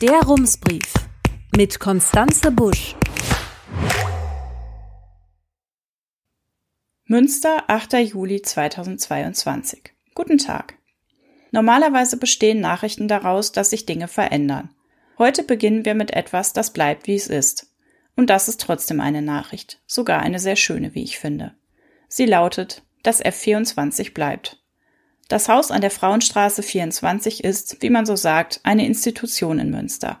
Der Rumsbrief mit Konstanze Busch. Münster, 8. Juli 2022. Guten Tag. Normalerweise bestehen Nachrichten daraus, dass sich Dinge verändern. Heute beginnen wir mit etwas, das bleibt, wie es ist. Und das ist trotzdem eine Nachricht, sogar eine sehr schöne, wie ich finde. Sie lautet, das F24 bleibt. Das Haus an der Frauenstraße 24 ist, wie man so sagt, eine Institution in Münster.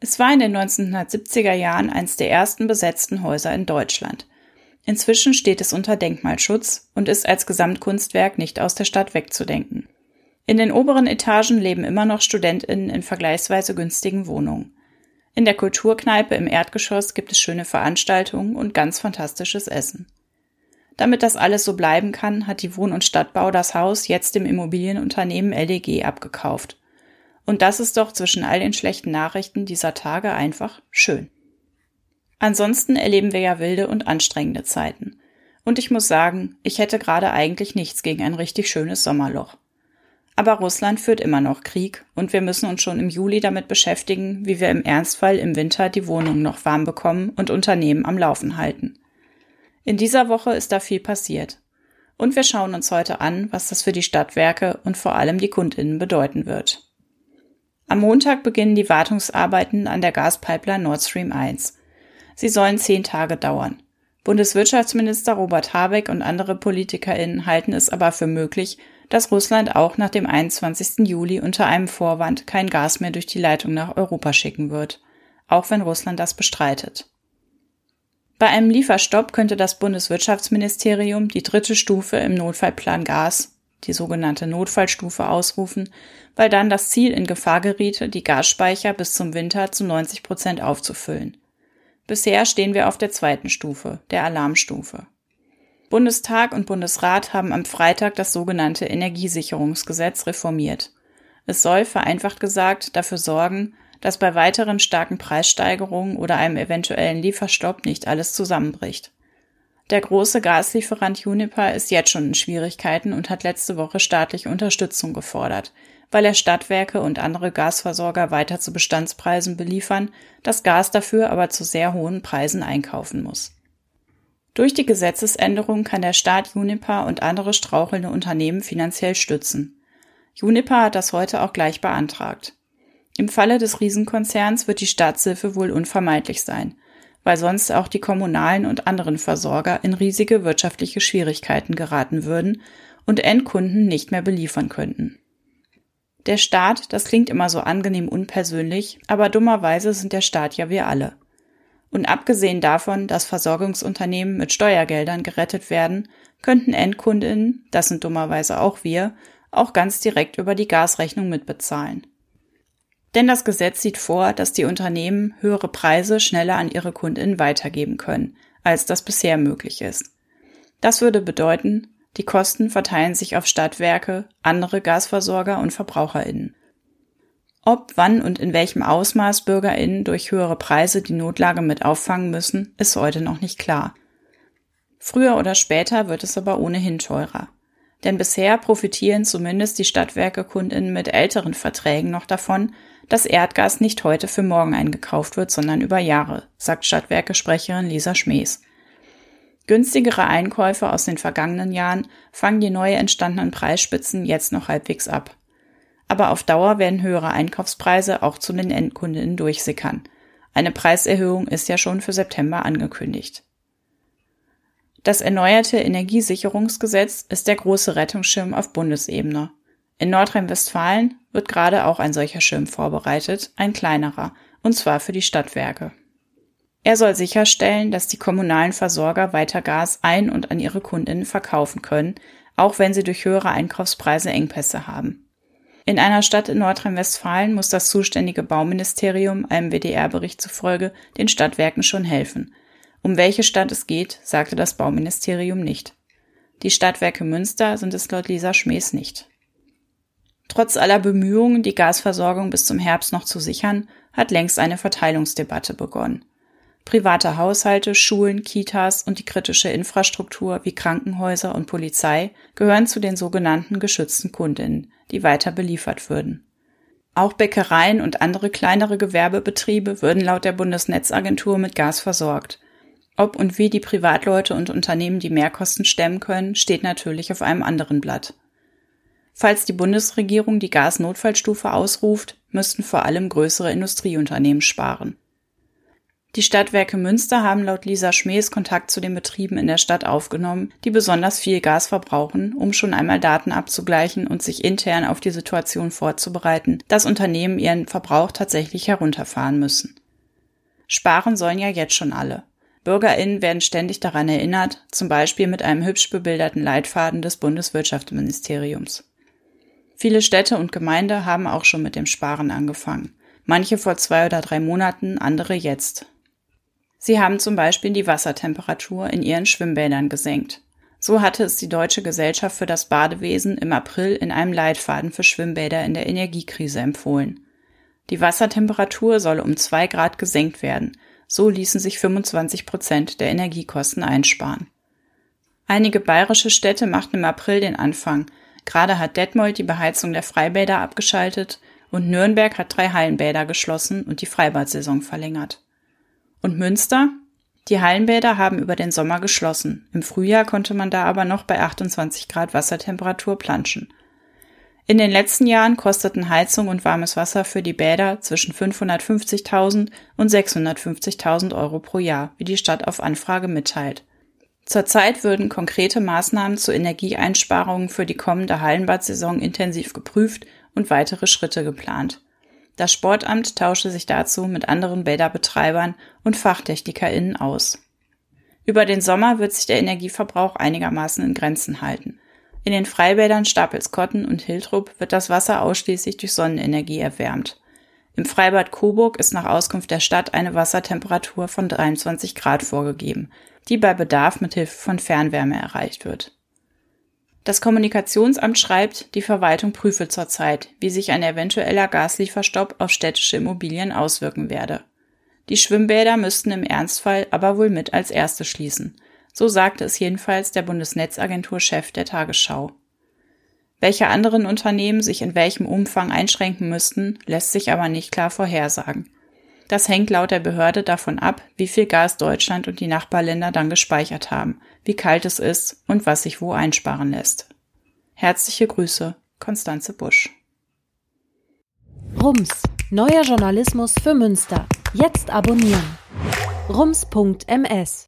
Es war in den 1970er Jahren eines der ersten besetzten Häuser in Deutschland. Inzwischen steht es unter Denkmalschutz und ist als Gesamtkunstwerk nicht aus der Stadt wegzudenken. In den oberen Etagen leben immer noch StudentInnen in vergleichsweise günstigen Wohnungen. In der Kulturkneipe im Erdgeschoss gibt es schöne Veranstaltungen und ganz fantastisches Essen. Damit das alles so bleiben kann, hat die Wohn- und Stadtbau das Haus jetzt dem Immobilienunternehmen LDG abgekauft. Und das ist doch zwischen all den schlechten Nachrichten dieser Tage einfach schön. Ansonsten erleben wir ja wilde und anstrengende Zeiten. Und ich muss sagen, ich hätte gerade eigentlich nichts gegen ein richtig schönes Sommerloch. Aber Russland führt immer noch Krieg und wir müssen uns schon im Juli damit beschäftigen, wie wir im Ernstfall im Winter die Wohnungen noch warm bekommen und Unternehmen am Laufen halten. In dieser Woche ist da viel passiert. Und wir schauen uns heute an, was das für die Stadtwerke und vor allem die Kundinnen bedeuten wird. Am Montag beginnen die Wartungsarbeiten an der Gaspipeline Nord Stream 1. Sie sollen zehn Tage dauern. Bundeswirtschaftsminister Robert Habeck und andere PolitikerInnen halten es aber für möglich, dass Russland auch nach dem 21. Juli unter einem Vorwand kein Gas mehr durch die Leitung nach Europa schicken wird, auch wenn Russland das bestreitet. Bei einem Lieferstopp könnte das Bundeswirtschaftsministerium die dritte Stufe im Notfallplan Gas, die sogenannte Notfallstufe, ausrufen, weil dann das Ziel in Gefahr geriete, die Gasspeicher bis zum Winter zu 90 Prozent aufzufüllen. Bisher stehen wir auf der zweiten Stufe, der Alarmstufe. Bundestag und Bundesrat haben am Freitag das sogenannte Energiesicherungsgesetz reformiert. Es soll, vereinfacht gesagt, dafür sorgen, dass bei weiteren starken Preissteigerungen oder einem eventuellen Lieferstopp nicht alles zusammenbricht. Der große Gaslieferant Uniper ist jetzt schon in Schwierigkeiten und hat letzte Woche staatliche Unterstützung gefordert, weil er Stadtwerke und andere Gasversorger weiter zu Bestandspreisen beliefern, das Gas dafür aber zu sehr hohen Preisen einkaufen muss. Durch die Gesetzesänderung kann der Staat Uniper und andere strauchelnde Unternehmen finanziell stützen. Uniper hat das heute auch gleich beantragt. Im Falle des Riesenkonzerns wird die Staatshilfe wohl unvermeidlich sein, weil sonst auch die kommunalen und anderen Versorger in riesige wirtschaftliche Schwierigkeiten geraten würden und Endkunden nicht mehr beliefern könnten. Der Staat, das klingt immer so angenehm unpersönlich, aber dummerweise sind der Staat ja wir alle. Und abgesehen davon, dass Versorgungsunternehmen mit Steuergeldern gerettet werden, könnten Endkundinnen, das sind dummerweise auch wir, auch ganz direkt über die Gasrechnung mitbezahlen. Denn das Gesetz sieht vor, dass die Unternehmen höhere Preise schneller an ihre Kundinnen weitergeben können, als das bisher möglich ist. Das würde bedeuten, die Kosten verteilen sich auf Stadtwerke, andere Gasversorger und Verbraucherinnen. Ob, wann und in welchem Ausmaß Bürgerinnen durch höhere Preise die Notlage mit auffangen müssen, ist heute noch nicht klar. Früher oder später wird es aber ohnehin teurer. Denn bisher profitieren zumindest die Stadtwerke-Kundinnen mit älteren Verträgen noch davon, dass Erdgas nicht heute für morgen eingekauft wird, sondern über Jahre, sagt Stadtwerke-Sprecherin Lisa Schmees. Günstigere Einkäufe aus den vergangenen Jahren fangen die neu entstandenen Preisspitzen jetzt noch halbwegs ab. Aber auf Dauer werden höhere Einkaufspreise auch zu den Endkundinnen durchsickern. Eine Preiserhöhung ist ja schon für September angekündigt. Das erneuerte Energiesicherungsgesetz ist der große Rettungsschirm auf Bundesebene. In Nordrhein-Westfalen wird gerade auch ein solcher Schirm vorbereitet, ein kleinerer, und zwar für die Stadtwerke. Er soll sicherstellen, dass die kommunalen Versorger weiter Gas ein- und an ihre Kundinnen verkaufen können, auch wenn sie durch höhere Einkaufspreise Engpässe haben. In einer Stadt in Nordrhein-Westfalen muss das zuständige Bauministerium einem WDR-Bericht zufolge den Stadtwerken schon helfen. Um welche Stadt es geht, sagte das Bauministerium nicht. Die Stadtwerke Münster sind es laut Lisa Schmees nicht. Trotz aller Bemühungen, die Gasversorgung bis zum Herbst noch zu sichern, hat längst eine Verteilungsdebatte begonnen. Private Haushalte, Schulen, Kitas und die kritische Infrastruktur wie Krankenhäuser und Polizei gehören zu den sogenannten geschützten Kundinnen, die weiter beliefert würden. Auch Bäckereien und andere kleinere Gewerbebetriebe würden laut der Bundesnetzagentur mit Gas versorgt. Ob und wie die Privatleute und Unternehmen die Mehrkosten stemmen können, steht natürlich auf einem anderen Blatt. Falls die Bundesregierung die Gasnotfallstufe ausruft, müssten vor allem größere Industrieunternehmen sparen. Die Stadtwerke Münster haben laut Lisa Schmees Kontakt zu den Betrieben in der Stadt aufgenommen, die besonders viel Gas verbrauchen, um schon einmal Daten abzugleichen und sich intern auf die Situation vorzubereiten, dass Unternehmen ihren Verbrauch tatsächlich herunterfahren müssen. Sparen sollen ja jetzt schon alle. BürgerInnen werden ständig daran erinnert, zum Beispiel mit einem hübsch bebilderten Leitfaden des Bundeswirtschaftsministeriums. Viele Städte und Gemeinde haben auch schon mit dem Sparen angefangen. Manche vor zwei oder drei Monaten, andere jetzt. Sie haben zum Beispiel die Wassertemperatur in ihren Schwimmbädern gesenkt. So hatte es die Deutsche Gesellschaft für das Badewesen im April in einem Leitfaden für Schwimmbäder in der Energiekrise empfohlen. Die Wassertemperatur solle um zwei Grad gesenkt werden. So ließen sich 25 Prozent der Energiekosten einsparen. Einige bayerische Städte machten im April den Anfang. Gerade hat Detmold die Beheizung der Freibäder abgeschaltet und Nürnberg hat drei Hallenbäder geschlossen und die Freibadsaison verlängert. Und Münster? Die Hallenbäder haben über den Sommer geschlossen. Im Frühjahr konnte man da aber noch bei 28 Grad Wassertemperatur planschen. In den letzten Jahren kosteten Heizung und warmes Wasser für die Bäder zwischen 550.000 und 650.000 Euro pro Jahr, wie die Stadt auf Anfrage mitteilt. Zurzeit würden konkrete Maßnahmen zur Energieeinsparungen für die kommende Hallenbadsaison intensiv geprüft und weitere Schritte geplant. Das Sportamt tausche sich dazu mit anderen Bäderbetreibern und FachtechnikerInnen aus. Über den Sommer wird sich der Energieverbrauch einigermaßen in Grenzen halten. In den Freibädern Stapelskotten und Hiltrup wird das Wasser ausschließlich durch Sonnenenergie erwärmt. Im Freibad Coburg ist nach Auskunft der Stadt eine Wassertemperatur von 23 Grad vorgegeben, die bei Bedarf mit Hilfe von Fernwärme erreicht wird. Das Kommunikationsamt schreibt, die Verwaltung prüfe zurzeit, wie sich ein eventueller Gaslieferstopp auf städtische Immobilien auswirken werde. Die Schwimmbäder müssten im Ernstfall aber wohl mit als erste schließen. So sagte es jedenfalls der Bundesnetzagentur-Chef der Tagesschau. Welche anderen Unternehmen sich in welchem Umfang einschränken müssten, lässt sich aber nicht klar vorhersagen. Das hängt laut der Behörde davon ab, wie viel Gas Deutschland und die Nachbarländer dann gespeichert haben, wie kalt es ist und was sich wo einsparen lässt. Herzliche Grüße, Konstanze Busch. Rums, neuer Journalismus für Münster. Jetzt abonnieren. rums.ms